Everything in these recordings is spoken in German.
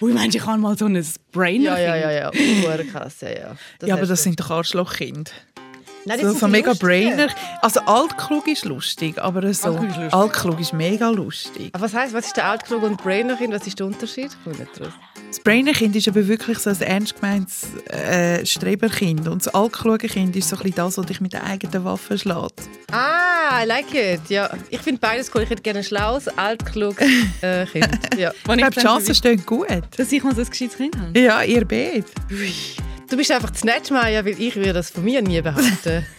Ui, meinst du, ich habe mal so ein Brainer? Ja, ja, ja, ja. Hure krass, ja, ja. ja, aber das du. sind doch Arschlochkinder. Nein, So, so mega. Brainer. Also altklug ist lustig, aber so Altklug ist lustig. altklug ist mega lustig. Aber was heisst, was ist der Altklug und Brainerkind? Was ist der Unterschied? Ich komme nicht raus. Das Brainerkind ist aber wirklich so ein ernst gemeintes äh, Streberkind und das altkluge Kind ist so ein bisschen das, was dich mit der eigenen Waffe schlägt. Ah, I like it. Ja, ich finde beides cool. Ich hätte gerne ein schlaues, altkluges äh, Kind. Ja. Ich glaube, die Chancen stehen gut. Dass ich mal so ein gescheites Kind habe. Ja, ihr beide. Du bist einfach zu nett, Maya, weil ich würde das von mir nie behaupten.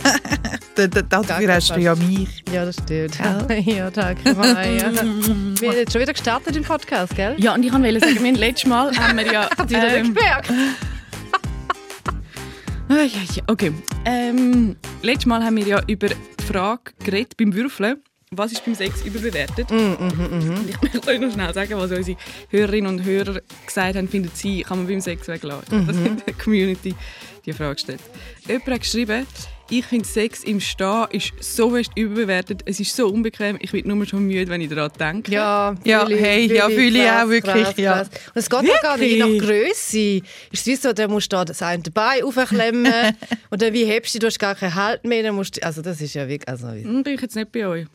Da- da- Dafür hast du ja mich. ja, das stimmt. Ja, danke, Maya. Wir haben jetzt schon wieder gestartet im Podcast, gell? Ja, und ich wollte sagen, wir haben letztes Mal haben wir ja... Hat wieder ähm, gemerkt. Ja, ja, okay. Ähm, letztes Mal haben wir ja über die Frage geredet beim Würfeln. Was ist beim Sex überbewertet? Und ich möchte euch noch schnell sagen, was unsere Hörerinnen und Hörer gesagt haben, finden sie, kann man beim Sex weglassen. Das hat die Community die Frage gestellt. Jemand hat geschrieben, ich finde Sex im Stehen ist so fest überbewertet, es ist so unbequem, ich bin nur schon müde, wenn ich daran denke. Ja, Ja, hey, ja, fühle ich auch wirklich, ja. Und es geht auch gar nicht nach Wirklich? Größe. Ist es wie so, dann musst du da das eine Bein aufklemmen und dann wie hebst du, du hast gar keinen Halt mehr. Dann musst du, also das ist ja wirklich... Also, Hm, bin ich jetzt nicht bei euch.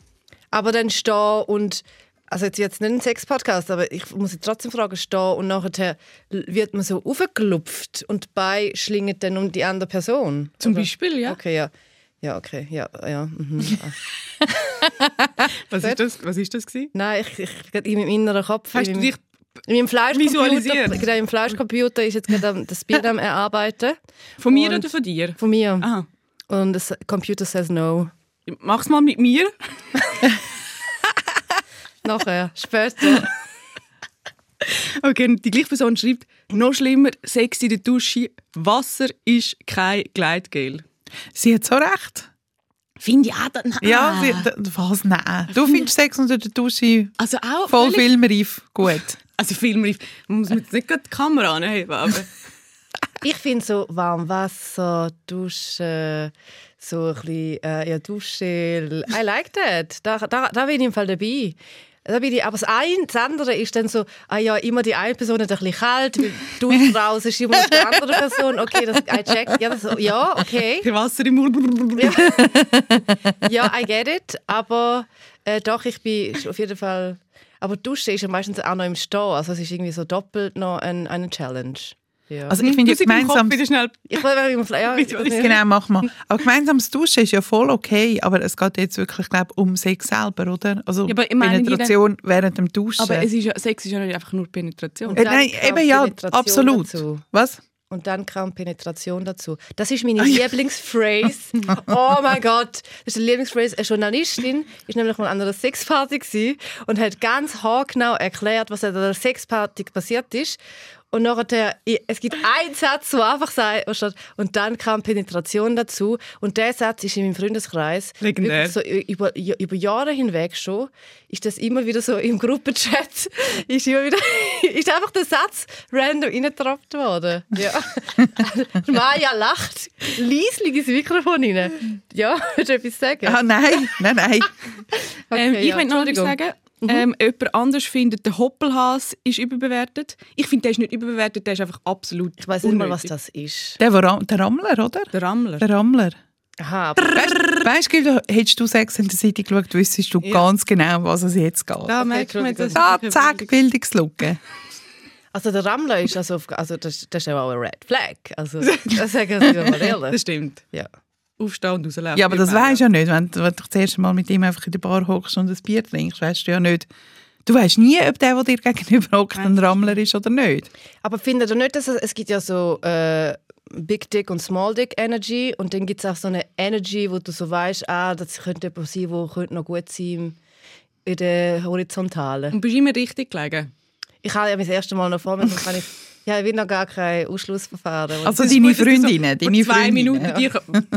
Aber dann stehen und... Also jetzt, jetzt nicht ein Sex-Podcast, aber ich muss jetzt trotzdem fragen, stehen und nachher wird man so aufgelupft und die Beine schlingen dann um die andere Person. Zum Oder? Beispiel, ja. Okay, ja. Ja, okay, ja, ja. Mhm. Was ist das, was ist das gewesen? Nein, ich, ich, gerade in meinem inneren Kopf. Hast in du dich In meinem Fleischcomputer, Visualisiert? genau, im Fleischcomputer ist jetzt gerade das Bild am erarbeiten. von mir Und- oder von dir? Von mir. Aha. Und das Computer says no. Mach's mal mit mir. Nachher, später. Okay, und die gleiche Person schreibt, noch schlimmer, Sex in der Dusche, Wasser ist kein Gleitgel. Sie hat so recht. Finde ich auch. da- Nein. Ja, sie, d- was? Nein. Du findest Sex unter der Dusche also auch voll filmreif gut. Also filmreif. Man muss jetzt nicht gerade die Kamera anheben, aber... Ich finde so warm Wasser, Duschen, so ein bisschen äh, ja, Duschgel. I like that. Da, da, da bin ich im Fall dabei. Da bin ich, aber das, eine, das andere ist dann so, ah ja, immer die eine Person hat ein bisschen kalt, Dusche raus ist immer die andere Person. Okay, das, I check. Ja, das, ja, okay. Wasser im Mund. Ja, I get it. Aber äh, doch, ich bin auf jeden Fall. Aber Duschen ist ja meistens auch noch im Stehen. Also es ist irgendwie so doppelt noch ein, eine Challenge. Ja. Also ich finde ja Kopf gemeinsam... wieder schnell... ich will ja, ich, Genau, mach mal. Aber gemeinsames Duschen ist ja voll okay, aber es geht jetzt wirklich, glaube um Sex selber, oder? Also Ja, aber ich meine, Penetration während dem Duschen. Aber es ist ja, Sex ist ja nicht einfach nur Penetration. äh, nein, eben ja, Penetration absolut. dazu. Was? Und dann kam Penetration dazu. Das ist meine Lieblingsphrase. Oh mein Gott. Das ist die Lieblingsphrase. Eine Journalistin ist nämlich mal an einer Sexparty und hat ganz haargenau erklärt, was an der Sexparty passiert ist. Und nachher, es gibt einen Satz, der einfach sagt, und dann kam Penetration dazu. Und der Satz ist in meinem Freundeskreis Legendär. wirklich so über, über Jahre hinweg schon, ist das immer wieder so im Gruppenchat, ist immer wieder, ist einfach der Satz random reingetroppt worden. Ja. Maja lacht leislich ins Mikrofon rein. Ja, willst du etwas sagen? Ah, nein, nein, nein. Okay, ähm, ich ja, möchte noch etwas Entschuldigung. Sagen. Ähm, jemand anders findet, der Hoppelhas ist überbewertet. Ich finde, der ist nicht überbewertet, der ist einfach absolut Ich weiß nicht mal, was das ist. Der, war, der Rammler, oder? Der Rammler. Der Rammler. Aha, Weißt du, hättest du Sex in der City geschaut, wüsstest du ganz genau, was es jetzt geht. Da merkt man, dass Da, zack, Bildungslücke. also der Rammler ist also, auf, also das, das ist ja auch ein Red Flag. Also das sagen sie mal Das ehrlich. stimmt. Ja. Aufstehen und rauslaufen. Ja, aber das weisst du ja nicht. Wenn, du- wenn du das erste Mal mit ihm einfach in der Bar hockst und ein Bier trinkst, weißt du ja nicht. Du weißt nie, ob der, der dir gegenüber hockt, ein Rammler ist oder nicht. Aber findet ihr nicht, dass es, es gibt ja so äh, Big Dick und Small Dick Energy und dann gibt es auch so eine Energy, wo du so weißt, ah, das könnte jemand sein, wo könnte noch gut sein in der Horizontalen. Und bist immer richtig gelegen. Ich habe ja mein erstes Mal noch vor mir, kann ich, ja, ich will noch gar kein Ausschlussverfahren. Also deine gut, Freundinnen, so deine zwei Freundinnen. Minuten dir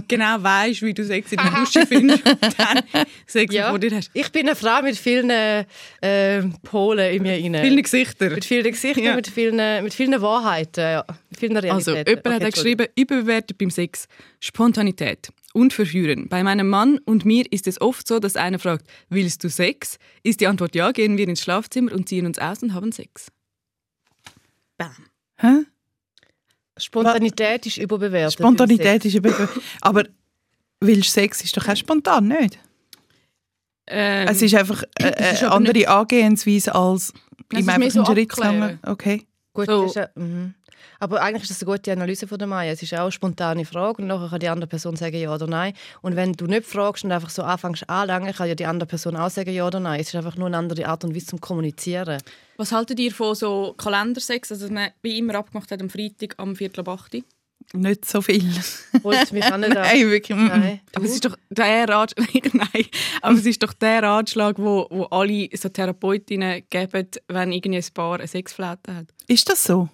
genau weißt, wie du Sex in der Dusche findest und dann Sex ja, vor dir hast. ich bin eine Frau mit vielen äh, Polen in mir rein. Viele Gesichter. mit vielen Gesichtern, Ja. mit, vielen, mit vielen Wahrheiten, ja. mit vielen Also, Realitäten. jemand hat Okay, geschrieben, überbewertet beim Sex Spontanität und Verführen. Bei meinem Mann und mir ist es oft so, dass einer fragt, willst du Sex? Ist die Antwort ja, gehen wir ins Schlafzimmer und ziehen uns aus und haben Sex. Bam. Hä? Spontanität ist überbewertet. Spontanität ist eben... Aber willst Sex ist doch auch spontan, nicht? Ähm, Es ist einfach äh, es ist eine aber andere Angehensweise als Es im ist mehr einfach so Schritt. Okay. Gut, So. das ist ja, mhm. Aber eigentlich ist das eine gute Analyse von der Maya. Es ist auch eine spontane Frage und nachher kann die andere Person sagen ja oder nein. Und wenn du nicht fragst und einfach so anfängst anlangen, kann ja die andere Person auch sagen ja oder nein. Es ist einfach nur eine andere Art und Weise zum Kommunizieren. was haltet ihr von so Kalendersex, also dass man wie immer abgemacht hat am Freitag am Viertel ab 8 Uhr? Nicht so viel. Holt mich auch nicht an. Nein, wirklich. Nein. Aber es ist doch der Ratschlag, nein, aber es ist doch der Ratschlag, wo, wo alle so Therapeutinnen geben, wenn irgendwie ein Paar eine Sexflaute hat. Ist das so?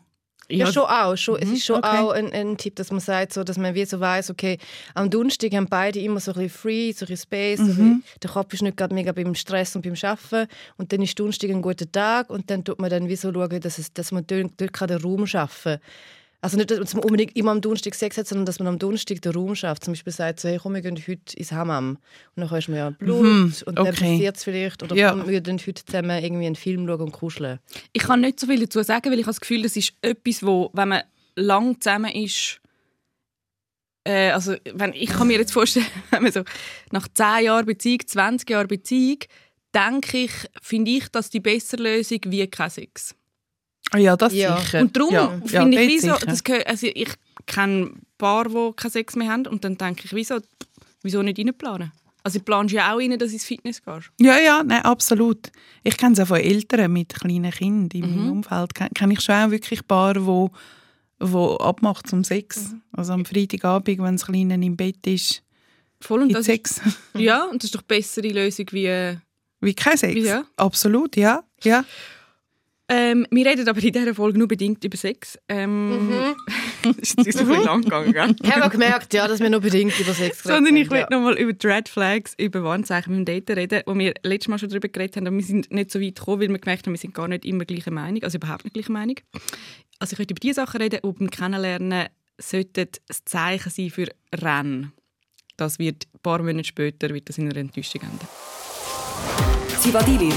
Ja, schon auch. Schon, es Mhm, ist schon okay. auch ein, ein Tipp, dass man sagt, so, dass man wie so weiss, okay, am Donnerstag haben beide immer so ein bisschen free, so ein bisschen Space, so ein bisschen, der Kopf ist nicht gerade mega beim Stress und beim Arbeiten und dann ist Donnerstag ein guter Tag und dann tut man dann wie so schauen, dass, es, dass man dort, dort kann den Raum schaffen also nicht, dass man unbedingt immer am Donnerstag Sex hat, sondern dass man am Donnerstag den Raum schafft. Zum Beispiel sagt so, hey, komm, wir gehen heute ins Hammam. Und dann hast du ja Blut Mhm, und dann passiert es vielleicht. Oder Ja. komm, wir gehen heute zusammen irgendwie einen Film schauen und kuscheln. Ich kann nicht so viel dazu sagen, weil ich habe das Gefühl, das ist etwas, wo, wenn man lang zusammen ist, äh, also wenn, ich kann mir jetzt vorstellen, wenn man so nach 10 Jahren Beziehung, 20 Jahren Beziehung, denke ich, finde ich das die bessere Lösung wie kein Sex. Ja, das Ja. sicher. Und darum ja. ja, finde ich, dort wieso, das gehört, also ich kenne Paar, die keinen Sex mehr haben und dann denke ich, wieso, wieso nicht reinplanen? Also du planst ja auch rein, dass du ins Fitness gehst. Ja, ja, nein, absolut. Ich kenne es auch von Eltern mit kleinen Kindern in Mhm. meinem Umfeld. Ken- Kenne ich schon auch wirklich Paare, wo, wo abmacht zum Sex. Mhm. Also am Freitagabend, wenn das Kleine im Bett ist, Voll und das Sex. Ja, und das ist doch eine bessere Lösung wie... Wie kein Sex. Ja. Absolut, ja. ja. Ähm, wir reden aber in dieser Folge nur bedingt über Sex. Ähm, Mhm. ist jetzt ein bisschen lang gegangen, gell? Ich habe auch gemerkt, ja, dass wir nur bedingt über Sex geredet Sondern ich haben, will ja. noch mal über die Red Flags, über Warnzeichen beim Daten reden, wo wir letztes Mal schon darüber geredet haben, aber wir sind nicht so weit gekommen, weil wir gemerkt haben, wir sind gar nicht immer gleicher Meinung, also überhaupt nicht gleicher Meinung. Also ich möchte über die Sachen reden, die beim Kennenlernen sollten das Zeichen sein für Rennen. Das wird ein paar Monate später wird das in einer Enttäuschung enden. Zivadili.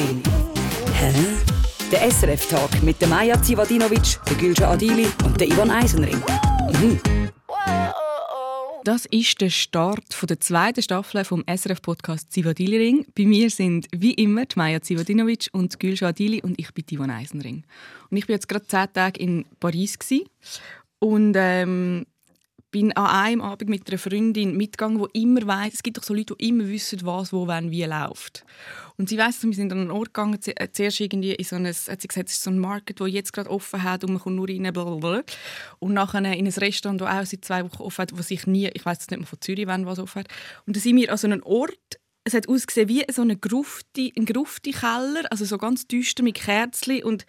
Hä? Der SRF-Tag mit der Maja Zivadinovic, der Gülce Adili und der Ivan Eisenring. Das ist der Start der zweiten Staffel vom SRF-Podcast Zivadili Ring. Bei mir sind wie immer die Maja Zivadinovic und Gülşah Adili und ich bin Yvonne Eisenring. Und ich bin jetzt gerade zehn Tage in Paris und ähm, bin an einem Abend mit einer Freundin mitgegangen, die immer weiß, es gibt doch so Leute, die immer wissen, was, wo, wann, wie läuft. Und sie weiss, wir sind an einen Ort gegangen, äh, zuerst irgendwie in so ein, hat sie gesagt, es ist so ein Market, der jetzt gerade offen hat und man kommt nur rein, blablabla. Und nachher in ein Restaurant, das auch seit zwei Wochen offen hat, was ich nie, ich weiß nicht mehr von Zürich, wann was offen hat. Und da sind wir an so einem Ort, es hat ausgesehen wie so eine Grufti, ein Grufti-Keller, also so ganz düster mit Kerzen und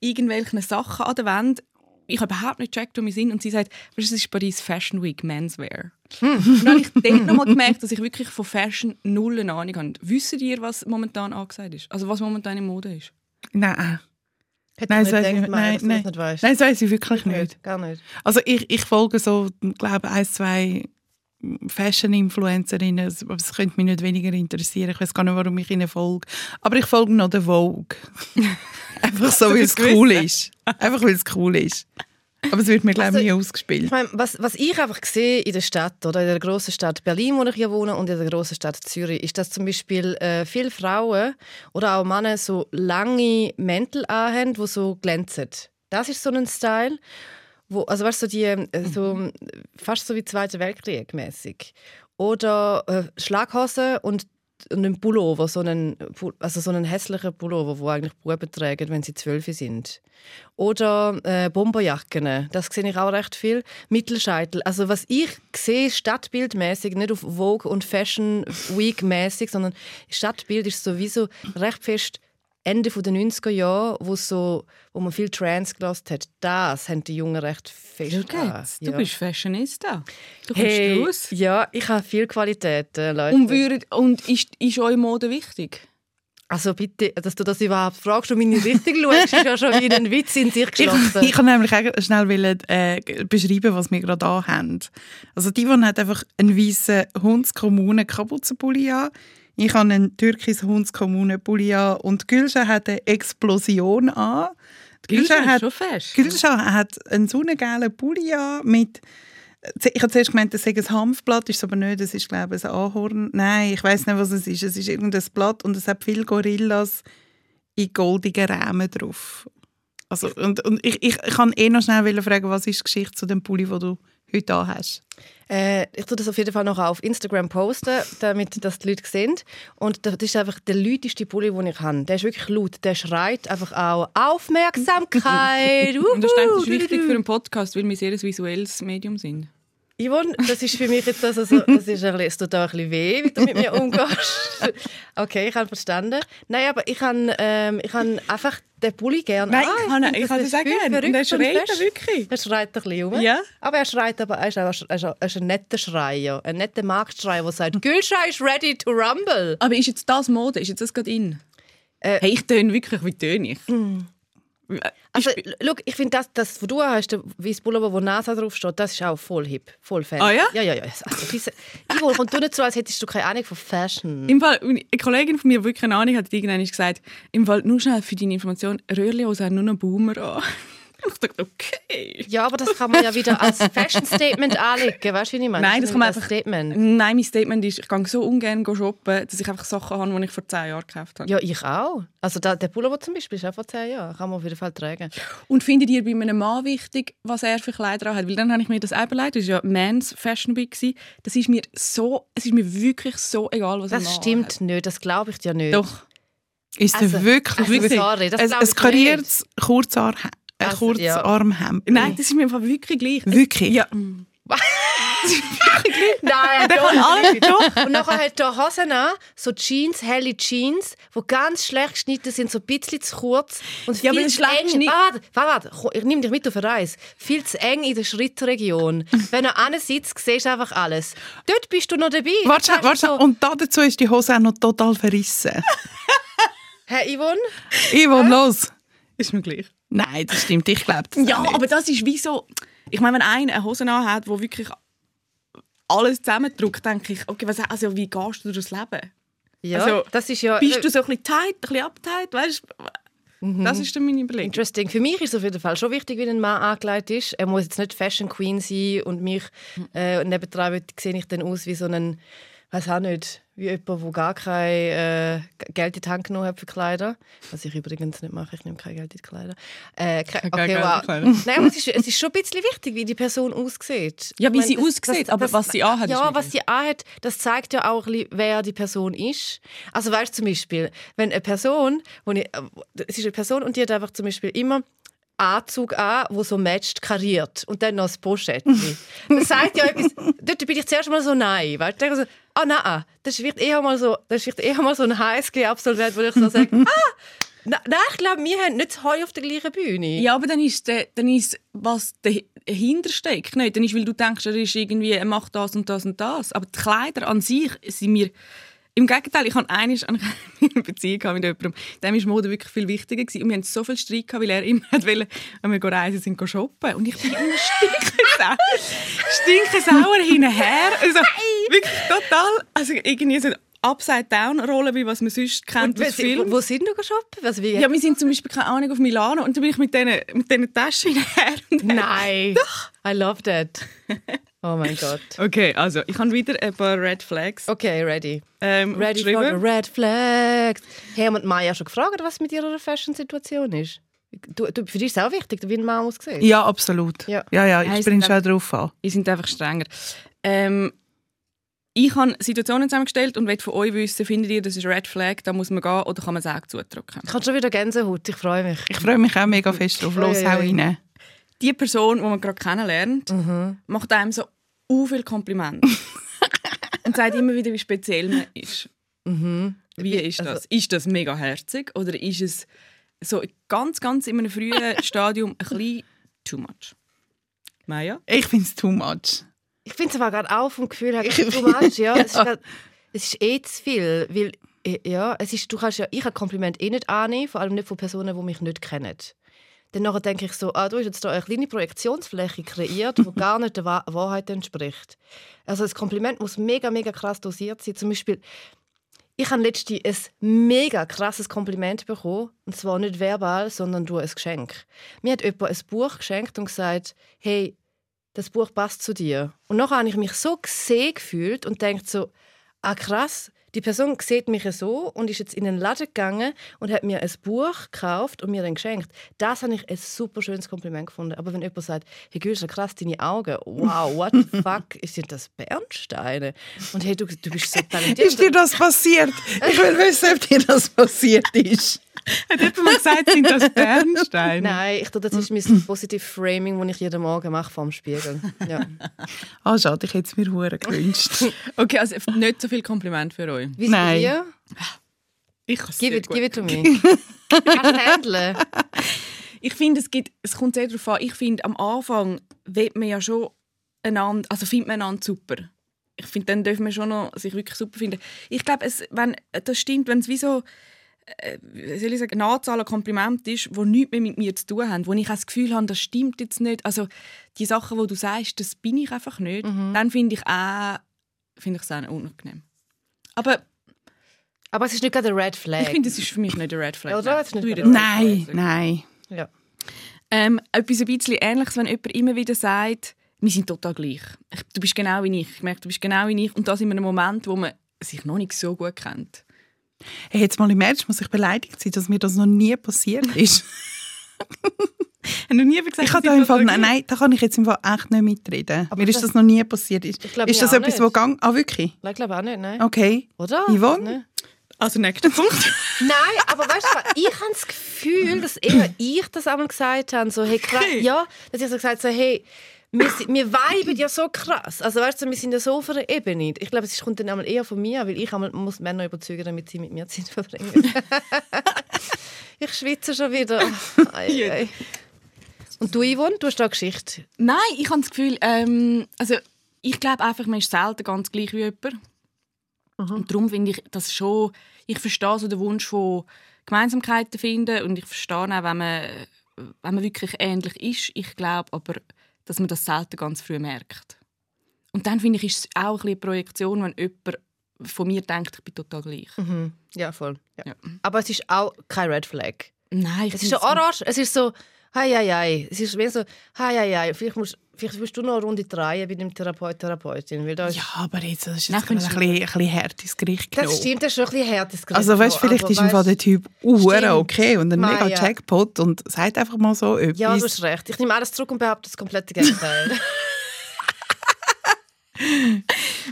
irgendwelchen Sachen an der Wand. Ich habe überhaupt nicht gecheckt, wo wir sind. Und sie sagt, weißt, du, es ist Paris Fashion Week, Menswear. Und dann habe ich dort nochmal gemerkt, dass ich wirklich von Fashion null eine Ahnung habe. Wisst ihr, was momentan angesagt ist? Also was momentan in Mode ist? Nein. Hätte Nein, ich das ich gedacht, nein, nein. das nicht weißt. Nein, das weiß ich wirklich nicht. nicht. Gar nicht. Also ich, ich folge so, glaube ein, zwei Fashion-Influencerinnen, es könnte mich nicht weniger interessieren. Ich weiß gar nicht, warum ich ihnen folge. Aber ich folge noch der Vogue. Einfach so, weil es das cool ist. Einfach, weil es cool ist. Aber es wird mir, glaube ich, Also, nie Ich ausgespielt. meine, was, was ich einfach sehe in der Stadt oder in der grossen Stadt Berlin, wo ich hier wohne, und in der grossen Stadt Zürich, ist, dass zum Beispiel äh, viele Frauen oder auch Männer so lange Mäntel anhaben, die so glänzen. Das ist so ein Style, wo, also weißt du, so die, äh, so, fast so wie Zweiter Weltkrieg mäßig. Oder äh, Schlaghosen und und ein Pullover, so einen, also so einen hässlichen Pullover, wo eigentlich Buben tragen, wenn sie zwölf sind. Oder äh, Bomberjacken, das sehe ich auch recht viel. Mittelscheitel. Also was ich sehe, stadtbildmäßig, nicht auf Vogue und Fashion Week mäßig, sondern Stadtbild ist sowieso recht fest Ende der 90er Jahre, wo, so, wo man viel Trance gelassen hat. Das haben die Jungen recht fest gehabt. Du Ja. bist Fashionista. Du kommst hey, raus. Ja, ich habe viel Qualität, äh, Leute. Und, würd, und ist, ist eure Mode wichtig? Also bitte, dass du das überhaupt fragst und meine Richtung schaust, ist ja schon wie ein Witz in sich Ich, geschlossen. ich kann nämlich auch schnell wollen, äh, beschreiben, was wir gerade da haben. Also die Yvonne hat einfach einen weißen Hundskommunen Kapuzenpulli an. Ich habe einen türkis Hundskommunen Pulli an und Gülscha hat eine Explosion an. Gülscha Gülscha hat, schon fest. Gülscha hat einen so einen gelben Pulli an mit ich habe zuerst gemeint, das sei ein Hanfblatt, ist es aber nicht, das ist glaube ich ein Ahorn. Nein, ich weiß nicht, was es ist. Es ist irgendein Blatt und es hat viele Gorillas in goldigen Rahmen drauf. Also, und, und ich, ich, ich kann eh noch schnell fragen, was ist die Geschichte zu dem Pulli, den du heute an hast? Äh, ich tue das auf jeden Fall noch auf Instagram posten, damit das die Leute sehen. Und das ist einfach der lauteste Pulli, den ich habe. Der ist wirklich laut. Der schreit einfach auch Aufmerksamkeit. Und das, denke, ist wichtig für einen Podcast, weil wir sehr ein visuelles Medium sind. Yvonne, das ist für mich jetzt also so, das ist ein bisschen, es tut auch ein bisschen weh, wie du mit mir umgehst. Okay, ich habe verstanden. Nein, aber ich habe, ähm, ich habe einfach den Pulli gerne Nein, an. ich ich habe das das auch gerne. Und er schreit auch wirklich. Er schreit ein bisschen rum. Ja. Aber er schreit aber, er ist, auch, er ist, er ist ein netter Schreier, ein netter Marktschreier, der sagt, Gülscha ist ready to rumble. Aber ist jetzt das Mode? Ist jetzt das gerade in? Äh, hey, ich töne wirklich, wie töne ich? Also, look, ich finde, das, das, was du hast, der weiße Pullover, wo NASA draufsteht, das ist auch voll hip, voll fan. Ah, ja? Ja, ja, ja. Also, Ivo, kommt du nicht so, als hättest du keine Ahnung von Fashion. Im Fall, eine Kollegin von mir, die wirklich eine Ahnung hat, irgendwann gesagt, im Fall, nur schnell für deine Information, Röhrlihose haben nur noch Boomer an. ich dachte, okay. Ja, aber das kann man ja wieder als Fashion-Statement anlegen. Weißt du, wie ich meine? Nein, das kann man einfach... Statement. Nein, mein Statement ist, ich gehe so ungern shoppen, dass ich einfach Sachen habe, die ich vor zehn Jahren gekauft habe. Ja, ich auch. Also da, der Pullover zum Beispiel ist auch vor zehn Jahren. Kann man auf jeden Fall tragen. Und findet ihr bei einem Mann wichtig, was er für Kleider hat? Weil dann habe ich mir das auch überlegt, das war ja Mans Fashion Week. Das ist mir so, es ist mir wirklich so egal, was ein Das Mann stimmt hat. nicht, das glaube ich dir nicht. Doch. Ist Also, er wirklich, also, wirklich sorry, das ein ich kariertes Kurzarm, ein Also, ja. Kurzarmhemd? Nein, das ist mir einfach wirklich gleich. Wirklich? Ja. Nein, Der kann alles doch. Und nachher hat er Hosen an, so Jeans, helle Jeans, die ganz schlecht geschnitten sind, so ein bisschen zu kurz. Und Ja, aber viel zu schlecht eng. geschnitten- Warte, warte, warte, ich nehme dich mit auf eine Reise. Viel zu eng in der Schrittregion. Wenn er an sitzt, siehst du einfach alles. Dort bist du noch dabei. Warte, warte, du so, und da dazu ist die Hose auch noch total verrissen. Herr Yvonne, Ivo, los! Ist mir gleich. Nein, das stimmt, ich glaube das Ja, auch nicht. aber das ist wie so... Ich meine, wenn einer eine Hose hat, wo wirklich alles zusammendrückt, denke ich, okay, was, also wie gehst du durchs Leben? ja, Also, das ist ja... Bist du so ein bisschen tight, ein bisschen uptight, weißt Mhm. Das ist dann meine Überlegung. Interesting. Für mich ist es auf jeden Fall schon wichtig, wie ein Mann angelegt ist. Er muss jetzt nicht Fashion Queen sein und mich äh, nebendran wird- sehe ich dann aus wie so ein, weiß auch nicht, wie jemand, der gar kein äh, Geld in die Hand genommen hat für Kleider. Was ich übrigens nicht mache, ich nehme kein Geld in die Kleider. Äh, ke- okay, Geld wow. Kleider. Nein, aber es ist, es ist schon ein bisschen wichtig, wie die Person aussieht. Ja, wie Ich sie das- aussieht, aber was sie anhat, ist Ja, was sie anhat, das zeigt ja auch, wer die Person ist. Also weißt du zum Beispiel, wenn eine Person, wo ich, äh, es ist eine Person und die hat einfach zum Beispiel immer Anzug an, wo so matcht, kariert und dann noch das Poschettchen. Das sagt ja etwas. Dort bin ich zuerst mal so nein, weißt? Ich denke so, ah nein, das ist vielleicht eher mal so, das ist eher mal so ein HSG-Absolvent, wo ich so sage, ah, nein, ich glaube, wir haben nicht das Heu auf der gleichen Bühne. Ja, aber dann ist, der, dann ist was dahinter steckt. Nicht? Dann ist, weil du denkst, er, ist irgendwie, er macht das und das und das. Aber die Kleider an sich sind mir... Im Gegenteil, ich hatte einmal eine Beziehung mit jemandem, dem war Mode wirklich viel wichtiger. Gewesen. Und wir hatten so viel Streit, gehabt, weil er immer wollte, wenn wir reisen sind, shoppen. Und ich bin immer stinkesauer, stinkesauer hinterher. Also, wirklich total, also irgendwie so Upside-Down-Rolle, wie was man sonst kennt Und aus wo, Filmen. wo sind du shoppen? Also, wie, Ja, wir sind zum Beispiel, keine Ahnung, auf Milano und dann bin ich mit diesen mit Taschen her. Nein. I love that. Oh mein Gott. Okay, also ich habe wieder ein paar Red Flags Okay, ready. ähm, Ready for the red flags. Hey, haben Maya schon gefragt, was mit ihrer Fashion-Situation ist? Du, du, für dich ist es auch wichtig, wie ein Mann aussieht. Ja, absolut. Ja. Ja, ja, ich es bin schon drauf an. Die sind einfach strenger. Ähm, ich habe Situationen zusammengestellt und will von euch wissen, findet ihr, das ist Red Flag, da muss man gehen oder kann man es auch zudrücken? Ich habe schon wieder Gänsehaut, ich freue mich. Ich freue mich auch mega fest drauf. Los, hau rein. Die Person, die man gerade kennenlernt, Mhm. macht einem so u viel Komplimente und sagt immer wieder, wie speziell man ist. Mhm. Wie ist das? Also- ist das mega herzig oder ist es so ganz, ganz in einem frühen Stadium ein bisschen too much? Maja? Ich finde es too much. Ich finde es aber gerade auch vom Gefühl her too much. Ja, Es, ist grad, es ist eh zu viel, weil ja, es ist, du kannst ja, ich kann Kompliment eh nicht annehmen, vor allem nicht von Personen, die mich nicht kennen. Dann nachher denke ich so, ah, du hast jetzt da eine kleine Projektionsfläche kreiert, die gar nicht der Wa- Wahrheit entspricht. Also das Kompliment muss mega, mega krass dosiert sein. Zum Beispiel, Ich habe letztens ein mega krasses Kompliment bekommen. Und zwar nicht verbal, sondern durch ein Geschenk. Mir hat jemand ein Buch geschenkt und gesagt, hey, das Buch passt zu dir. Und nachher habe ich mich so gesehen gefühlt und denkt so, ah krass, die Person sieht mich so und ist jetzt in den Laden gegangen und hat mir ein Buch gekauft und mir dann geschenkt. Das habe ich ein super schönes Kompliment gefunden. Aber wenn jemand sagt, hey Gülscha, krass, deine Augen, wow, what the fuck, ist das Bernsteine? Und hey, du, du bist so talentiert. Ist dir das passiert? Ich will wissen, ob dir das passiert ist. Hat jemand mal gesagt, sind das Bernsteine? Nein, ich glaube, das ist mein Positive Framing, das ich jeden Morgen mache vor dem Spiegel. Ja. Ah, schade, ich hätte es mir hure gewünscht. Okay, also nicht so viel Kompliment für euch. Wie Nein. Ich kann es Give sehr it, gut. give it to me. Kannst du handeln? Ich finde, es, gibt, es kommt sehr darauf an. Ich finde, am Anfang will man ja schon einander, also findet man einander super. Ich finde, dann dürfen wir schon noch sich wirklich super finden. Ich glaube, es, wenn, das stimmt, wenn es wie so soll ich sagen, eine Anzahl an Komplimenten ist, die nichts mehr mit mir zu tun haben, wo ich auch das Gefühl habe, das stimmt jetzt nicht. Also die Sachen, die du sagst, das bin ich einfach nicht. Dann finde ich auch, finde ich es auch unangenehm. Aber Aber es ist nicht gerade ein Red Flag. ich finde, es ist für mich nicht ein Red Flag. Oder? Ist nicht nein, nein. ja. Ähm, etwas ein bisschen Ähnliches, wenn jemand immer wieder sagt, wir sind total gleich. Ich, du bist genau wie ich. Ich merke, du bist genau wie ich. Und das in einem Moment, wo man sich noch nicht so gut kennt. Hey, jetzt mal im Ernst muss ich beleidigt sein, dass mir das noch nie passiert ist. Hast du noch nie gesagt, Ich habe da im Fall, nein, nein, da kann ich jetzt im Fall echt nicht mitreden. Aber mir ist das- das noch nie passiert. Ist, Ich glaub, ist das auch etwas, nicht. wo gang? Ah, wirklich? Ich glaube auch nicht, nein. Okay. Oder? Yvonne? Nein. Also, nächster Punkt. Nein, aber weißt du, was? ich habe das Gefühl, dass eher ich das einmal gesagt habe. So, hey, krass, Okay. ja, dass ich so gesagt habe, so, hey, wir, wir viben ja so krass. Also weißt du, wir sind ja so auf einer Ebene. Ich glaube, es kommt dann einmal eher von mir, weil ich einmal muss Männer überzeugen, damit sie mit mir Zeit verbringen. ich schwitze schon wieder. Ei, ei. Und du, Yvonne, du hast da eine Geschichte. Nein, ich habe das Gefühl, ähm, also ich glaube einfach, man ist selten ganz gleich wie jemand. Und darum finde ich das schon, ich verstehe so den Wunsch von Gemeinsamkeiten finden und ich verstehe auch, wenn man, wenn man wirklich ähnlich ist. Ich glaube aber, dass man das selten ganz früh merkt. Und dann finde ich, ist es auch ein eine Projektion, wenn jemand von mir denkt, ich bin total gleich. Mhm. Ja, voll. Ja. Ja. Aber es ist auch kein Red Flag. Nein, ich Es ist so orange, es ist so, hei, hei, hei. Es ist mehr so, hei, hei, hei. Vielleicht musst, vielleicht musst du noch eine Runde drehen bei dem Therapeut, Therapeutin. Weil da ist, Ja, aber jetzt das ist jetzt ein bisschen, ein bisschen hart ins Gericht das genommen. stimmt, das ist schon ein bisschen härtes Gericht. Also weißt, vielleicht aber ist im Fall der Typ uhr okay und ein mega. Jackpot und sagt einfach mal so etwas. Ja, du hast recht. Ich nehme alles zurück und behaupte das komplette Gegenteil.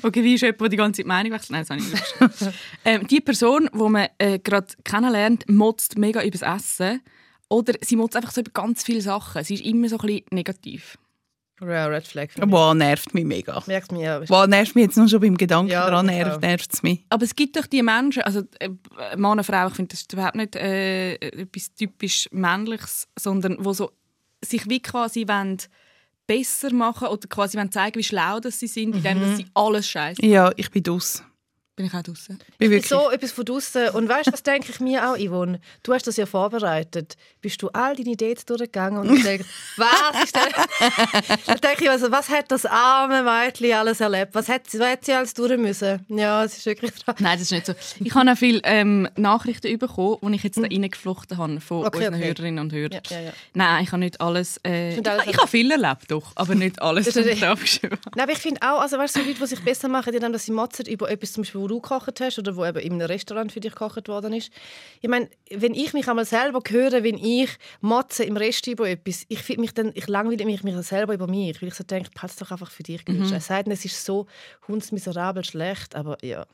Okay, wie ist jemand, der die ganze Zeit Meinung wechselt? Nein, das habe ich nicht ähm, Die Person, die man äh, gerade kennenlernt, motzt mega über das Essen. Oder sie motzt einfach so über ganz viele Sachen. Sie ist immer so ein bisschen negativ. Ja, Red Flag. für mich. Wow, nervt mich mega. Merkt mir ja. Wow, nervt mich jetzt nur schon beim Gedanken Ja, daran, nervt, es mich. Aber es gibt doch die Menschen, also äh, Mann und Frau, ich finde, das ist überhaupt nicht äh, etwas typisch Männliches, sondern wo so sich wie quasi wollen besser machen oder quasi wollen zeigen, wie schlau das sie sind, indem dass sie alles scheiße. Ja, ich bin dus. Bin ich auch draußen. So etwas von draussen. Und weißt du, was denke ich mir auch, Yvonne? Du hast das ja vorbereitet. Bist du all deine Dates durchgegangen und denkst, was ist denn? Dann denke ich, also, was hat das arme Mädchen alles erlebt? Was hat, was hat sie alles durch müssen? Ja, es ist wirklich dran. Nein, das ist nicht so. Ich habe auch viele ähm, Nachrichten bekommen, die ich jetzt da reingeflochten habe von Okay, unseren okay. Hörerinnen und Hörern. Ja, ja, ja. Nein, ich habe nicht alles... Äh, ich, Nicht alles ich habe viel erlebt, doch, aber nicht alles, Das. Nein, aber ich finde auch, also weißt du, so Leute, die sich besser machen, die dann, dass sie motzen über etwas, zum Beispiel, wo du gekocht hast oder wo eben in einem Restaurant für dich gekocht worden ist. Ich meine, wenn ich mich einmal selber höre, wenn ich motze im Rest über etwas, ich finde mich dann, ich langweile mich, mich selber über mich, weil ich so denke, pass doch einfach für dich. Mhm. Es sei denn, es ist so hundsmiserabel schlecht, aber ja.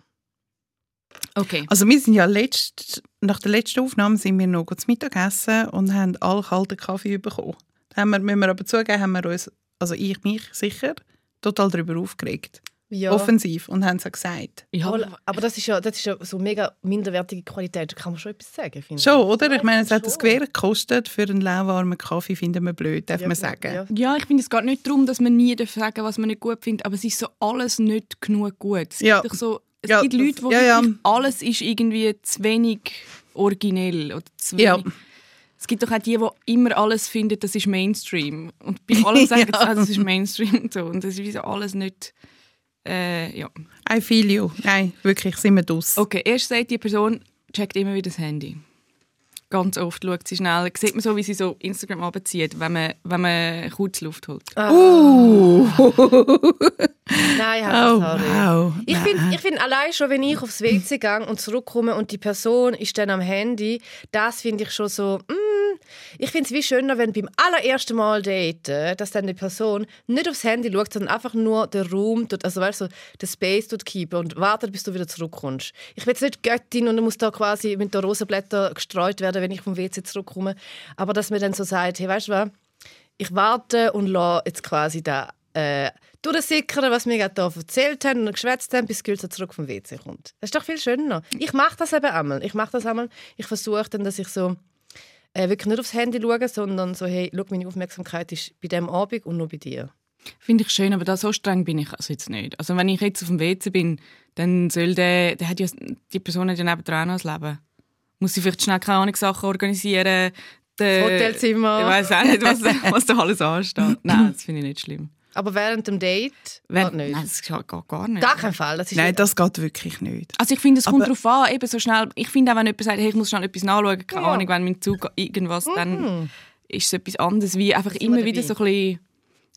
Okay. Also wir sind ja letzt, nach der letzten Aufnahme sind wir noch zu Mittag gegessen und haben alle kalten Kaffee bekommen. Da haben wir, müssen wir aber zugeben, haben wir uns, also ich mich sicher, total darüber aufgeregt. Ja. Offensiv und haben es auch gesagt. Ja, Aber, das ist ja, das ist ja so mega minderwertige Qualität. Da kann man schon etwas sagen, finde. Schon, oder? Ich meine, es Ja, hat das. Gewehr gekostet. Für einen lauwarmen Kaffee finden wir blöd, darf Ja, man sagen. ja. Ja, ich finde, es geht nicht darum, dass man nie darf sagen was man nicht gut findet, aber es ist so alles nicht genug gut. Es Ja. gibt, so, es Ja, gibt Leute, die ja, ja. alles ist irgendwie zu wenig originell oder zu Ja. wenig. Es gibt doch auch die, die immer alles finden, das ist Mainstream. Und bei allem sagen Ja. sie, ah, das ist Mainstream und so. Und das ist wie so alles nicht, Äh, ja. I feel you. Nein, wirklich, sind wir draus. Okay, erst sagt die Person, checkt immer wieder das Handy. Ganz oft schaut sie schnell. Sieht man so, wie sie so Instagram abzieht, wenn man, wenn man kurz Luft holt. Uh, Nein, halt oh, sorry. wow. Ich finde ich find allein schon, wenn ich aufs WC gehe und zurückkomme und die Person ist dann am Handy, das finde ich schon so, mm, ich finde es wie schöner, wenn beim allerersten Mal daten, dass dann die Person nicht aufs Handy schaut, sondern einfach nur den Raum, also weißt du, den Space dort keepen und wartet, bis du wieder zurückkommst. Ich bin jetzt nicht Göttin und muss da quasi mit den Rosenblättern gestreut werden, wenn ich vom WC zurückkomme, aber dass mir dann so sagt, hey, weißt du was, ich warte und lasse jetzt quasi da äh, durchsickern, was wir gerade hier erzählt haben und geschwätzt haben, bis Gülse zurück vom WC kommt. Das ist doch viel schöner. Ich mache das eben einmal. Ich mache das einmal. Ich versuche dann, dass ich so äh, wirklich nicht aufs Handy schaue, sondern so, hey, schau, meine Aufmerksamkeit ist bei dem Abend und nur bei dir. Finde ich schön, aber da so streng bin ich also jetzt nicht. Also wenn ich jetzt auf dem WC bin, dann soll der, der hat ja, die Person hat ja nebendran noch ein Leben. Muss sie vielleicht schnell keine Ahnung, Sachen organisieren. Der, Hotelzimmer. Ich weiß auch nicht, was, was da alles ansteht. Nein, das finde ich nicht schlimm. Aber während dem Date Wenn, geht nicht. Nein, das geht gar nicht. Gar keinen Fall. Das ist Nein, das geht wirklich nicht. Also ich finde, es kommt darauf an, eben so schnell. Ich finde auch, wenn jemand sagt, hey, ich muss schnell etwas nachschauen, keine Ja. Ahnung, wenn mein Zug irgendwas, dann ist es etwas anderes, wie einfach immer wieder dabei. so ein bisschen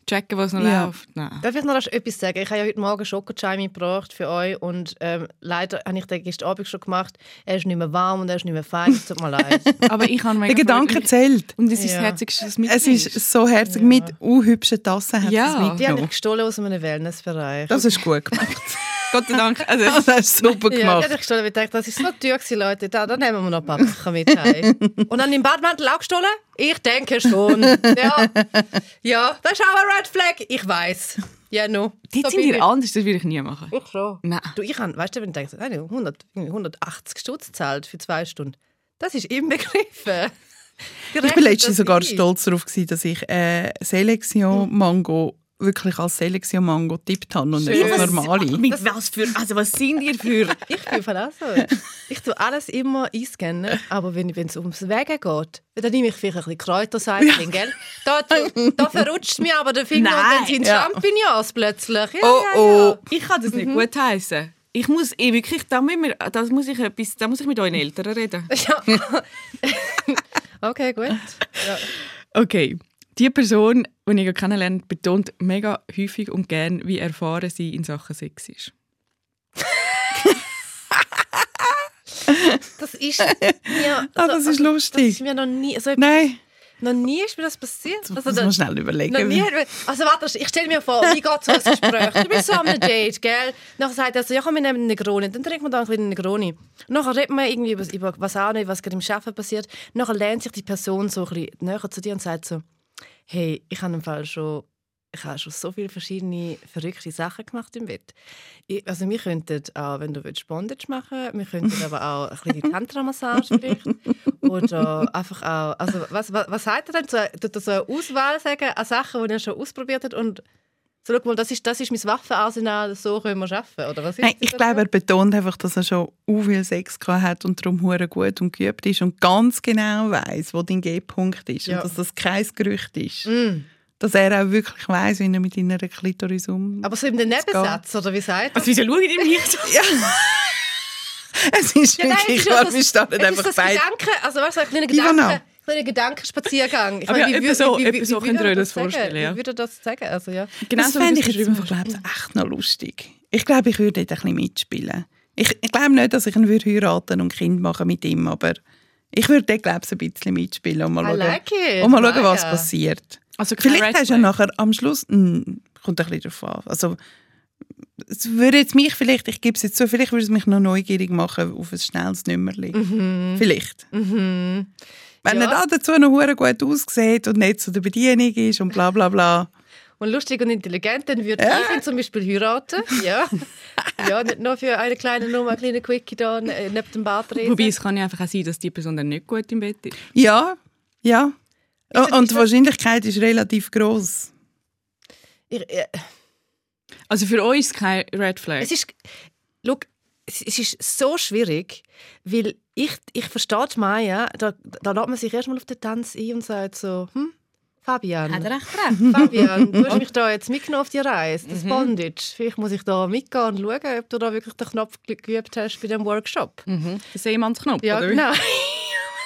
checken, was noch Ja. läuft. Nein. Darf ich noch etwas sagen? Ich habe ja heute Morgen Schokochai mitgebracht für euch und ähm, leider habe ich den gestern Abend schon gemacht. Er ist nicht mehr warm und er ist nicht mehr fein. Es tut mir leid. Aber ich habe Der Gedanke zählt. Und es ist Ja. das Herzigste, was Es mitnimmst. ist so herzig. Mit unhübschen Tassen hat Ja. es Die habe ich gestohlen aus einem Wellnessbereich. Das ist gut gemacht. Gott sei Dank. Also, Das hast du super ja, die gemacht. habe ich gestohlen, weil ich dachte, das ist so teuer gewesen, Leute. Da, da nehmen wir noch ein paar Sachen mit heim. Und dann im Badmantel auch gestohlen? Ich denke schon. Ja, ja das ist auch ein Red Flag. Ich weiß. Ja, no. dort So sind ich. anders, das würde ich nie machen. Ich schon. Nein. Du, ich habe, weißt du, wenn du denkst, nein, 100, 180 Stutz zahlt für zwei Stunden, das ist inbegriffen. Ich war letztens sogar stolz darauf, dass ich äh, Selection Mango wirklich als Selection Mango tippt habe und nicht als normale. Mit was für, also was sind ihr für... Ich bin von auch so. Ich tue alles immer einscannen, aber wenn wenn es ums Wegen geht, dann nehme ich vielleicht ein bisschen Kräuterseitling, gell? Da, da verrutscht es mir aber der Finger und dann Nein. sind Ja. Champignons plötzlich. Ja, Oh, ja, oh. Ich kann das nicht gut heißen. Ich muss eh wirklich, da, müssen wir, da, muss ich etwas, da muss ich mit euren Eltern reden. Ja. ja. okay, gut. Ja. Okay. Die Person, die ich kennenlerne, betont mega häufig und gern, wie erfahren sie in Sachen Sex ist. Das ist mir, Ah, das ist Das lustig. ist mir noch nie, also, Nein, noch nie ist mir das passiert. das Also, muss da- man schnell überlegen. Noch nie, also warte, ich stelle mir vor, wie geht so ein Gespräch? Du bist so am Date, gell? Nachher sagt er so, ja komm, wir nehmen einen Negroni. Dann trinkt man da ein bisschen Negroni. Nachher redet man irgendwie über, über was auch nicht, was gerade im Arbeiten passiert. Nachher lernt sich die Person so ein bisschen näher zu dir und sagt so, hey, ich habe im Fall schon ich habe schon so viele verschiedene verrückte Sachen gemacht im Bett. Ich, also wir könnten auch, wenn du willst, Bondage machen, wir könnten aber auch ein bisschen Tantra-Massage vielleicht. Oder einfach auch, also was, was, was sagt er denn? So, tut er so eine Auswahl sagen an Sachen, die er schon ausprobiert hat und so, schau mal, das ist, das ist mein Waffenarsenal, so können wir arbeiten, oder was ist Nein, das ich glaube, er betont einfach, dass er schon u viel Sex gehabt hat und darum hure gut und geübt ist und ganz genau weiß, wo dein G-Punkt ist Ja. und dass das kein Gerücht ist. Mm. Dass er auch wirklich weiß, wie er mit deiner Klitoris um. Aber so im Nebensatz, oder wie sagt er? Also wieso schauen die mich so? es ist Ja, nein, wirklich, ist ja wahr, das- wir ist einfach das beide. Gedanke, also weißt du, ein kleiner Ivana. Gedanke, kleiner Gedankenspaziergang. Ich Aber meine, ja, wie so- wie- wie- so wie könnt ihr würde euch das vorstellen, ja. Wie würde das sagen? Also, ja. Genau das so, fände ich jetzt einfach, hast. glaube echt noch lustig. Ich glaube, ich würde dort ein bisschen mitspielen. Ich, ich glaube nicht, dass ich ihn würde heiraten und Kind machen mit ihm, aber ich würde dort, glaube ich, ein bisschen mitspielen und mal I schauen, like und mal schauen was passiert. Also Vielleicht hast du ja nachher am Schluss, hm, kommt ein bisschen darauf an. Also, es würde jetzt mich vielleicht, ich gebe es jetzt so, vielleicht würde es mich noch neugierig machen auf ein schnelles Nummerli. Vielleicht. Wenn Ja. er da dazu noch hure gut aussieht und nicht zu der Bedienung ist und bla bla bla. Und lustig und intelligent, dann würde Ja. ich ihn zum Beispiel heiraten. Ja. ja, nicht nur für eine kleine Nummer, eine kleine Quickie da ne- neben dem Bad reden. Wobei es kann ja einfach auch sein, dass die Person dann nicht gut im Bett ist. Ja, ja. Ist und ist die Wahrscheinlichkeit ist relativ groß. ich, äh, Also für euch ist es kein Red Flag. es ist, schau, es, ist so schwierig, weil ich, ich verstehe die Maya, da, da lädt man sich erstmal auf den Tanz ein und sagt so, hm, Fabian. Hat er recht. Fabian, du hast mich da jetzt mitgenommen auf die Reise, Mhm. das Bondage. Vielleicht muss ich da mitgehen und schauen, ob du da wirklich den Knopf ge- geübt hast bei dem Workshop. Mhm. Der Seemannsknopf, Ja, oder? genau.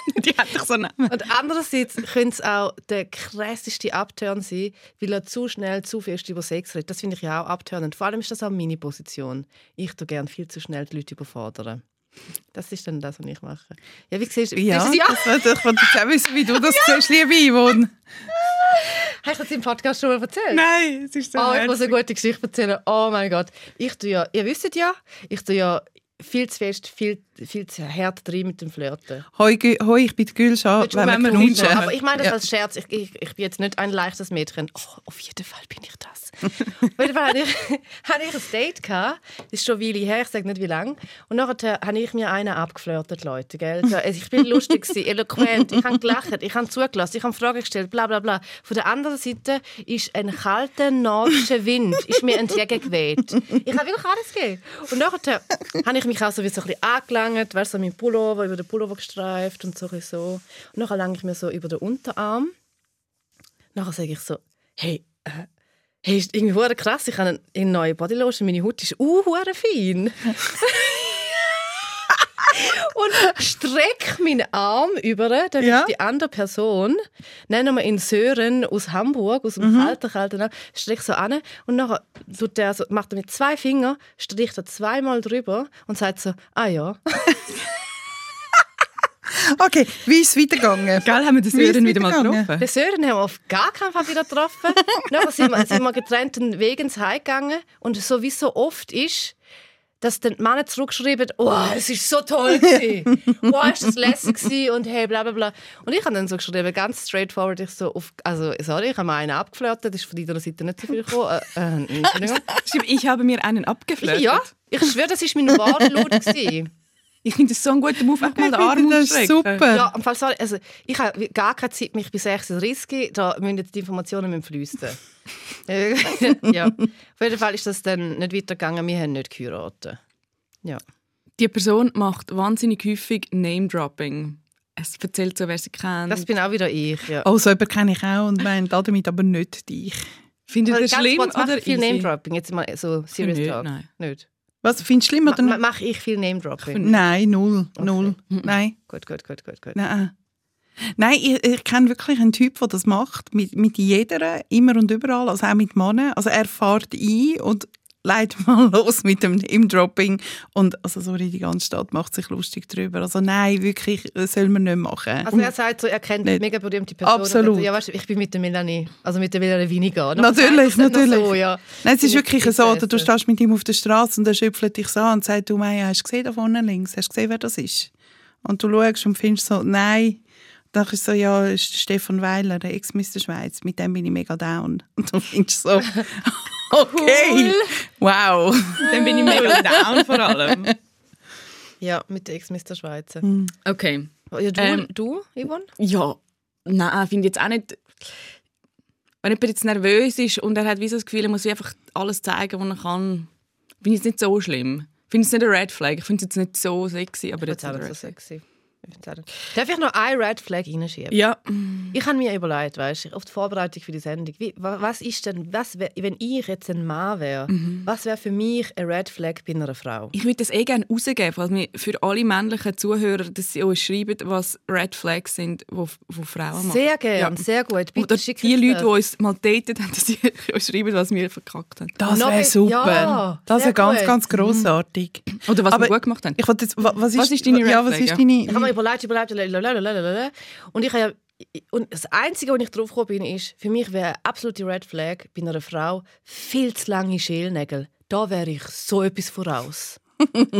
Die hat doch so einen Und andererseits könnte es auch der krasseste Upturn sein, weil er zu schnell, zu fest über Sex redet. Das finde ich ja auch abturnend. Vor allem ist das auch meine Position. Ich tue gerne viel zu schnell die Leute überfordern. Das ist dann das, was ich mache. Ja, wie siehst du? Ja, siehst du- ja. Das, ich wollte jetzt auch wissen, wie du das siehst, liebe Yvonne. Habe ich das im Podcast schon mal erzählt? Nein, es ist so Oh, ich muss eine gute Geschichte erzählen. Oh mein Gott. Ich tue ja, ihr wisst ja, ich tue ja viel zu fest, viel, viel zu hart drin mit dem Flirten. Hoi, hoi, ich bin die Gülscha, wenn wir knutschen. knutschen? Aber ich meine das Ja. als Scherz. Ich, ich, ich bin jetzt nicht ein leichtes Mädchen. Oh, auf jeden Fall bin ich das. auf jeden Fall hatte ich, hatte ich ein Date. Gehabt. Das ist schon eine Weile her, ich sage nicht wie lange. Und nachher habe ich mir einen abgeflirtet, Leute. Gell? So, also Ich bin lustig, eloquent, ich habe gelacht, ich habe zugelassen, ich habe Fragen gestellt, bla bla bla. Von der anderen Seite ist ein kalter nordischer Wind ist mir entgegengeweht. Ich habe wirklich alles gegeben. Und nachher habe ich mich auch so, wie so ein bisschen angelangt, weißt du, so mein Pullover, über den Pullover gestreift und so. Und nachher lange ich mir so über den Unterarm. Nachher sage ich so, hey, äh, hey, ist irgendwie krass, ich habe eine, neue Bodylotion, meine Haut ist uh, fein. und strecke meinen Arm über, damit Ja. die andere Person, nennen wir ihn Sören aus Hamburg, aus dem kalten, kalten Arm, strecke so an und nachher tut der so, macht er mit zwei Fingern, stricht er zweimal drüber und sagt so, ah ja. Okay, wie ist es weitergegangen? Gell, haben wir ist Sören wieder mal getroffen? Den Sören haben wir auf gar keinen Fall wieder getroffen. Nachher sind wir, sind wir getrennten Wegen heimgegangen. Und so wie es so oft ist, dass dann die Männer zurückschreiben, oh, es ist so toll gewesen. oh, ist das lässig gewesen und hey, bla bla bla. Und ich habe dann so geschrieben, ganz straightforward, ich so, auf, also sorry, ich habe mir einen abgeflirtet, das ist von deiner Seite nicht so viel gekommen. Äh, äh, Ich habe mir einen abgeflirtet. ja, ich schwöre, das war mein Wortlaut. gewesen. Ich finde das so ein guter Move, einfach mal den Ich Arm das ausstrecken. super. Ja, im Fall, sorry, also ich habe gar keine Zeit, mich bis 36 Risky, da müssen jetzt die Informationen mit fließen. Ja. Auf jeden Fall ist das dann nicht weitergegangen, wir haben nicht geheiratet. Ja. Die Person macht wahnsinnig häufig Name-Dropping. Es erzählt so, wer sie kennt. Das bin auch wieder ich. Ja. Oh, so jemanden kenne ich auch und meine damit aber nicht dich. Findet ihr das schlimm oder viel easy? Name-Dropping, jetzt mal so serious Nicht, talk. nein. Nicht. Was, findest du schlimm oder Ma? Mache ich viel Name-Dropping? Nein, null. Null. Nein. Gut, gut, gut, gut, gut. Nein. Nein, ich, ich kenne wirklich einen Typ, der das macht. Mit, mit jeder, immer und überall. Also auch mit Männern. Also er fährt ein und leitet mal los mit dem Name-Dropping. Und also sorry, die ganze Stadt macht sich lustig darüber. Also nein, wirklich, das soll man nicht machen. Also er sagt so, er kennt Nicht. mega berühmte Personen. Absolut. Ja, weißt du, ich bin mit der Melanie, also mit der Melanie weniger. Natürlich, natürlich. So, ja. Nein, es ist wirklich so, oder du stehst mit ihm auf der Straße und er schöpfelt dich so an und sagt, du Maya, hast du gesehen da vorne links? Hast du gesehen, wer das ist? Und du schaust und findest so, nein. Dann ist so, ja, ist Stefan Weiler, der Ex-Mister Schweiz, mit dem bin ich mega down. Und du findest so, okay, wow. Dann bin ich mega down vor allem. Ja, mit der Ex-Mister Schweizer. Okay. Ja, du, Ähm, du, Yvonne? Ja, nein, finde ich jetzt auch nicht... Wenn jemand jetzt nervös ist und er hat wie so das Gefühl, er muss einfach alles zeigen, was er kann, finde ich es nicht so schlimm. Ich finde es nicht eine Red Flag. Ich finde es jetzt nicht so sexy, aber Ich jetzt auch nicht so sexy. Ich. Darf ich noch eine Red Flag reinschieben? Ja, Ich habe mir überlegt, weißt du, auf die Vorbereitung für die Sendung, wie, wa- was ist denn, was wär, wenn ich jetzt ein Mann wäre, was wäre für mich eine Red Flag bei einer Frau? ich würde das eh gerne rausgeben, falls wir für alle männlichen Zuhörer, dass sie uns schreiben, was Red Flags sind, die Frauen machen. Sehr gerne, Ja. sehr gut. Bitte Oder die Leute, das. die uns mal datet haben, dass sie uns schreiben, was wir verkackt haben. Das wäre super. ja, das wäre ganz, ganz grossartig. Oder was Aber wir gut gemacht haben. Ich wollte jetzt, wa- was ist, Was ist deine ja, Red was Flag, ist ja? deine, Ich habe mir überlegt, überlegt, lalalala. und ich habe und das Einzige, wo ich drauf bin, ist, für mich wäre absolute Red Flag bei einer Frau viel zu lange Schälnägel. Da wäre ich so etwas voraus.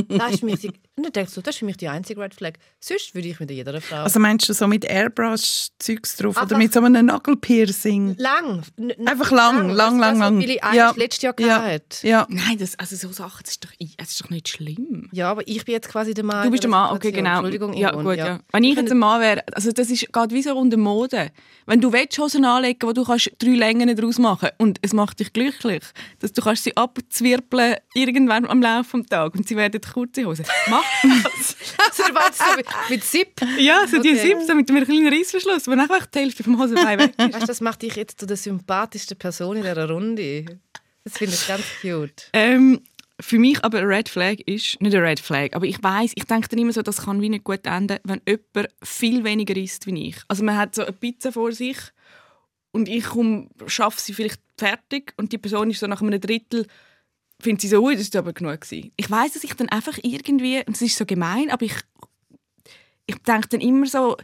das ist die, und dann denkst du, das ist für mich die einzige Red Flag. Sonst würde ich mit jeder Frau. also meinst du so mit Airbrush-Zeugs drauf Einfach- oder mit so einem Nagelpiercing? lang. N- Einfach lang, lang, lang, das, lang. Was Billie Ja. ja. letztes Jahr Ja. gehabt. Ja. Nein, das, also so Sachen, das ist, doch, das ist doch nicht schlimm. Ja, aber ich bin jetzt quasi der Mann. Du bist der Mann, okay, genau. Entschuldigung, ja, gut, ja. Wenn ich jetzt ein Mann wäre, also das ist geht wie so unter Mode. Wenn du willst, Hosen anlegen, wo du kannst drei Längen daraus machen und es macht dich glücklich, dass du kannst sie abzwirbeln irgendwann am Laufe des Tages und sie werden kurze Hosen. Mach Also, du meinst so mit, mit Zip? Ja, so die Okay. Siebs so mit einem kleinen Reissverschluss, wo einfach die Hälfte vom Hosenbein weg ist. Weißt das macht dich jetzt zu der sympathischsten Person in dieser Runde. Das finde ich ganz cute. Ähm, für mich aber eine Red Flag ist, nicht eine Red Flag, aber ich weiß, ich denke dann immer so, das kann wie nicht gut enden, wenn jemand viel weniger isst wie ich. Also man hat so eine Pizza vor sich und ich schaffe sie vielleicht fertig und die Person ist so nach einem Drittel findet sie so, ui, das ist aber genug gewesen. Ich weiß, dass ich dann einfach irgendwie, und es ist so gemein, aber ich, ich denke dann immer so,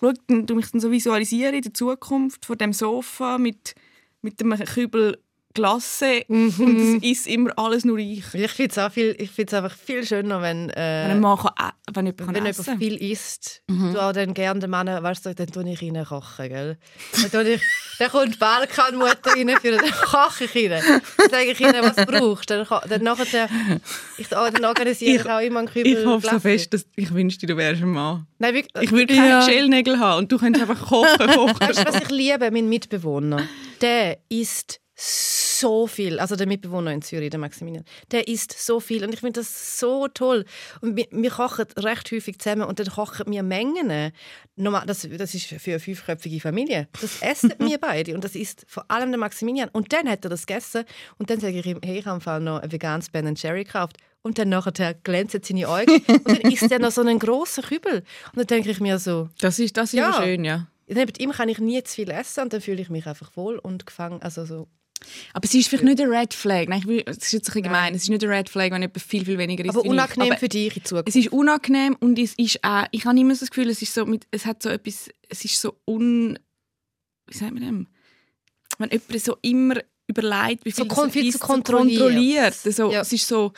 dann, tu mich dann so visualisieren in der Zukunft vor dem Sofa mit, mit einem Kübel Glasse und es ist immer alles nur ich. Ich finde es auch viel, ich find's einfach viel schöner, wenn, Wenn äh, Mann kann, ä- wenn jemand kann wenn jemand viel isst. Du auch dann gerne den Mann, weißt du, dann tue ich rein kochen, gell? Dann, tue ich, dann kommt Balkanmutter rein, für den koche ich rein. Dann sage ich ihnen, was du brauchst. Dann, dann, nachher, ich, dann organisiere ich, Ich- auch immer einen Kübel Ich hoffe so fest, dass ich wünschte, du wärst ein Mann. Nein, wirklich, Ich würde keine Ja. Gellnägel haben und du könntest einfach kochen, kochen. Weißt du, was ich liebe? Mein Mitbewohner. Der isst so viel. Also der Mitbewohner in Zürich, der Maximilian. Der isst so viel. Und ich finde das so toll. Und wir, wir kochen recht häufig zusammen und dann kochen wir Mengen. Normal, das, das ist für eine fünfköpfige Familie. Das essen wir beide. Und das isst vor allem der Maximilian. Und dann hat er das gegessen. Und dann sage ich ihm, hey, ich habe im Fall noch ein veganes Ben Jerry gekauft. Und dann nachher glänzen seine Augen. Und dann isst er noch so einen grossen Kübel. Und dann denke ich mir so, Das ist, das ist ja. schön, ja. Neben ihm kann ich nie zu viel essen und dann fühle ich mich einfach wohl und gefangen. Also so. Aber es ist vielleicht nicht eine Red Flag. Nein, ich will, es ist jetzt ein gemein. Es ist nicht eine Red Flag, wenn jemand viel, viel weniger isst Aber unangenehm. Aber für dich in Zukunft. Es ist unangenehm und es ist auch, ich habe immer so das Gefühl, es ist so mit, es hat so etwas, es ist so un, wie sagt man dem? Wenn jemand so immer überlegt, wie So viel viel zu isst, so kontrolliert. kontrolliert. So, Ja. Es ist so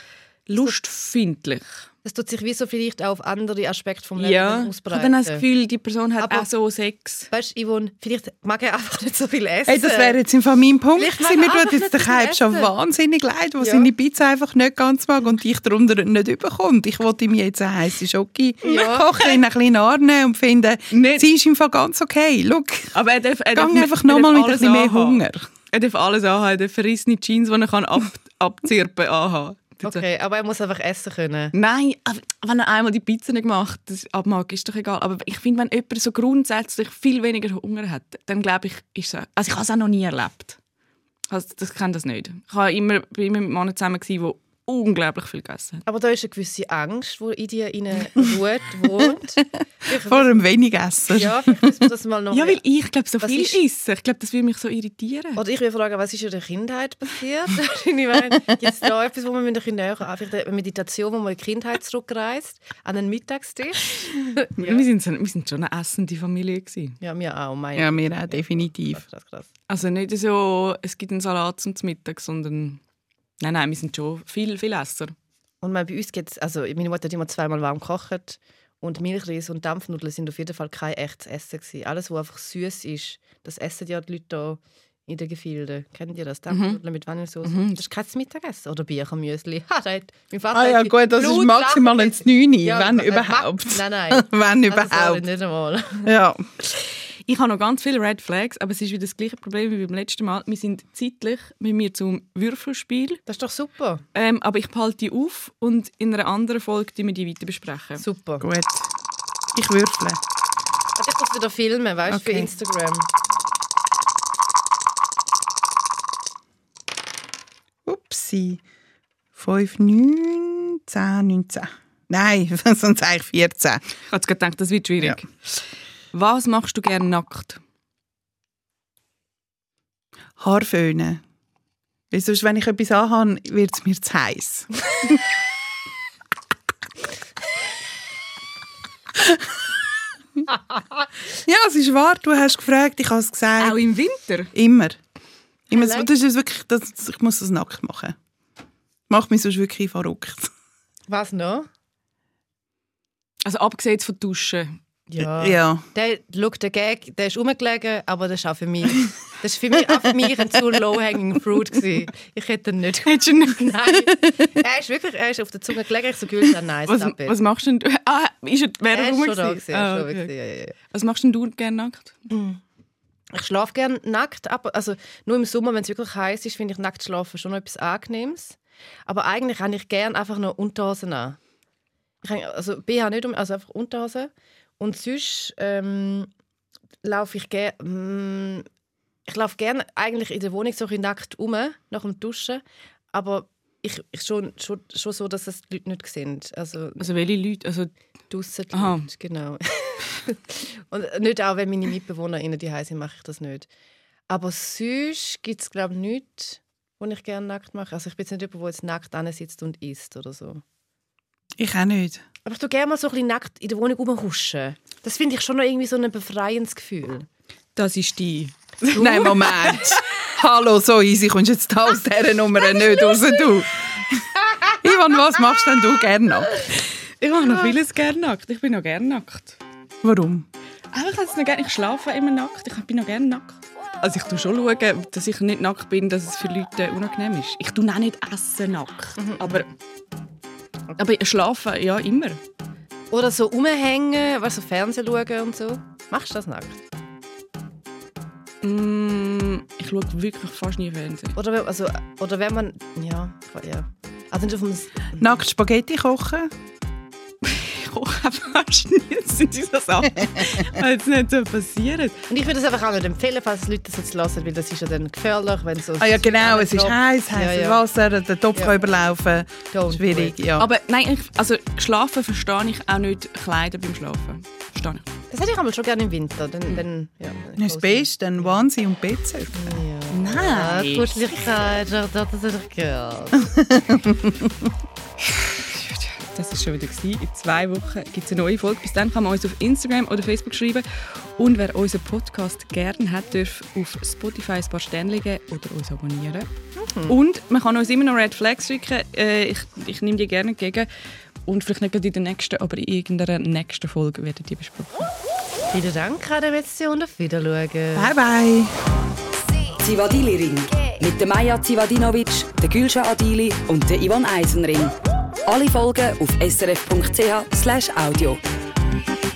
lustfindlich. Das tut sich wie so vielleicht auch auf andere Aspekte vom Leben Ja, ich habe ausbreiten. dann das Gefühl, die Person hat Aber- auch so Sex. Weißt du, Yvonne, vielleicht mag er einfach nicht so viel essen. Hey, das wäre jetzt im Fall mein Punkt Vielleicht gewesen. Mir tut jetzt der Hype schon wahnsinnig leid, wo Ja. seine Pizza einfach nicht ganz mag und ich darunter nicht überkommt. Ich wollte ihm jetzt eine heisse Schoki Ja. kochen, ihn ein bisschen annehmen und finden, Nicht- sie ist im Fall ganz okay. Schau, Aber er darf, er darf, nicht- einfach nochmal mit ein alles bisschen mehr anhaben. Hunger. Er darf alles anhaben. Er darf verrissene Jeans, die er kann ab, abzirpen anhaben. Okay, aber er muss einfach essen können. Nein, wenn er einmal die Pizza nicht macht, das abmag, ist doch egal. Aber ich finde, wenn jemand so grundsätzlich viel weniger Hunger hat, dann glaube ich, ist es... Also ich habe es auch noch nie erlebt. Also das kenne das nicht. Ich war immer, immer mit Männern zusammen, die unglaublich viel gegessen. Aber da ist eine gewisse Angst, die in dir rein ruht, wohnt. Vor einem wenig Essen. ja, vielleicht wir das mal noch... Ja, weil ich glaube, so Was viel ist- essen, ich glaube, das würde mich so irritieren. Oder ich will fragen, was ist in der Kindheit passiert? ich meine, gibt es da etwas, wo man mit ein bisschen näher, vielleicht eine Meditation, wo man in die Kindheit zurückreist, an einen Mittagstisch? wir, sind so, wir sind schon eine essende Familie. Gewesen. Ja, mir auch. Mein Ja, mir auch, definitiv. Krass, krass. Also nicht so, es gibt einen Salat zum Mittag, sondern... Nein, nein, wir sind schon viel, viel Esser. Und mein, bei uns geht's, also meine Mutter hat immer zweimal warm gekocht und Milchreis und Dampfnudeln sind auf jeden Fall kein echtes Essen gewesen. Alles, was einfach süß ist, das essen ja die Leute da in den Gefilden. Kennt ihr das? Dampfnudeln mit Vanillesauce. Das ist kein Mittagessen. Oder Birchenmüsli. Ha, da hat mein Vater Ah ja, gut, das ist Blut maximal lachen. ins 9, Ja, wenn äh, überhaupt. Nein, nein. wenn Also, überhaupt. nicht einmal. Ja. Ich habe noch ganz viele Red Flags, aber es ist wieder das gleiche Problem wie beim letzten Mal. Wir sind zeitlich mit mir zum Würfelspiel, Das ist doch super. ähm, aber ich behalte die auf und in einer anderen Folge die wir die weiter besprechen. Super. Gut. Ich würfle. Ich muss wieder filmen, weißt du, für Okay. Instagram. Upsi. 5, 9, 10, 19. Nein, sonst eigentlich 14. Ich habe jetzt gedacht, das wird schwierig. Was machst du gerne nackt? Haarföhnen. Weil sonst, wenn ich etwas anhabe, wird es mir zu heiß. ja, es ist wahr. Du hast gefragt, ich habe es gesagt. Auch im Winter? Immer. Immer. Like- Das ist wirklich, das, ich muss das nackt machen. Macht mich sonst wirklich verrückt. Was noch? Also abgesehen von Duschen. Ja. Ja. Der, schau, der Gag, der ist rumgelegen, aber das ist auch für mich, das ist für mich, auch für mich ein zu low-hanging fruit gewesen. Ich hätte ihn nicht. Hättest du nicht- Nein. Er ist wirklich, er ist auf der Zunge gelegen. Ich so gehört, ja, nice, Was, it. was machst denn du? Ah, ist er, wäre er er da gewesen? er Ah, schon okay. gewesen, ja, ja, ja. Was machst denn du gerne nackt? Ich schlafe gerne nackt, aber also nur im Sommer, wenn es wirklich heiß ist, finde ich nackt schlafen schon noch etwas Angenehmes. Aber eigentlich habe ich gerne einfach noch Unterhosen an. Ich habe, also BH nicht, um- also einfach Unterhose. Und sonst ähm, laufe ich gerne. Ich laufe gerne eigentlich in der Wohnung so ein nackt um, nach dem Duschen. Aber ich, ich schon, schon, schon so, dass es die Leute nicht sehen. Also Also welche Leute? Also, draussen die Aha. Leute, genau. Und nicht auch, wenn meine MitbewohnerInnen die sind, mache ich das nicht. Aber sonst gibt es, glaube ich, nichts, wo ich gerne nackt mache. Also ich bin jetzt nicht jemand, der jetzt nackt sitzt und isst oder so. Ich auch nicht. Aber ich tue gerne mal so ein bisschen nackt in der Wohnung rumhuschen. Das finde ich schon noch irgendwie so ein befreiendes Gefühl. das ist die. Nein, Moment. Hallo, so easy kommst du jetzt da aus dieser Nummer nicht raus, du. Ivan, was machst denn du gerne nackt? Ich mache noch vieles gerne nackt. Ich bin noch gerne nackt. Warum? Aber ich, habe es noch gerne, ich schlafe immer nackt. Ich bin noch gerne nackt. Also ich schaue schon, schauen, dass ich nicht nackt bin, dass es für Leute unangenehm ist. Ich tue auch nicht essen nackt. Aber, aber schlafen, ja, immer. Oder so rumhängen, weißt du, so Fernsehen schauen und so. Machst du das nackt? Mm, ich schaue wirklich fast nie Fernsehen. Oder, wenn- also, oder wenn man... Ja, ja. Also nicht auf dem... Nackt Spaghetti kochen? Das sind diese Sachen, die jetzt nicht so passieren. Und ich würde das einfach auch nicht empfehlen, falls Leute das jetzt hören, weil das ist ja dann gefährlich, wenn so... Ah ja, genau, es ist heiß, heißes Ja, ja. Wasser, der Topf Ja. kann überlaufen. Don't Schwierig, ja. Aber nein, ich, also schlafen verstehe ich auch nicht Kleider beim Schlafen. Verstehe ich. Das hätte ich aber schon gerne im Winter. Dann, dann, ja, das Beste, ein Wahnsinn und Bettzeug. Ja, Nein. Kuscheligkeit, das das hätte ich gerne. Das war schon wieder. gewesen. In zwei Wochen gibt es eine neue Folge. Bis dann kann man uns auf Instagram oder Facebook schreiben. Und wer unseren Podcast gerne hat, darf auf Spotify ein paar Sterne geben oder uns abonnieren. Und man kann uns immer noch Red Flags schicken. Äh, ich, ich nehme die gerne entgegen. Und vielleicht nicht in der nächsten, aber in irgendeiner nächsten Folge werden die besprochen. Vielen Dank an der Mission. Auf Wiedersehen. Bye, bye. Zivadili Ring. Mit der Maja Zivadinovic, der Gülşah Adili und der Ivan Eisenring. Alle Folgen auf srf.ch audio.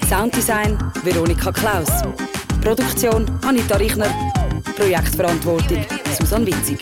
Sounddesign Veronika Klaus. Produktion Anita Richner. Projektverantwortung Susanne Witzig.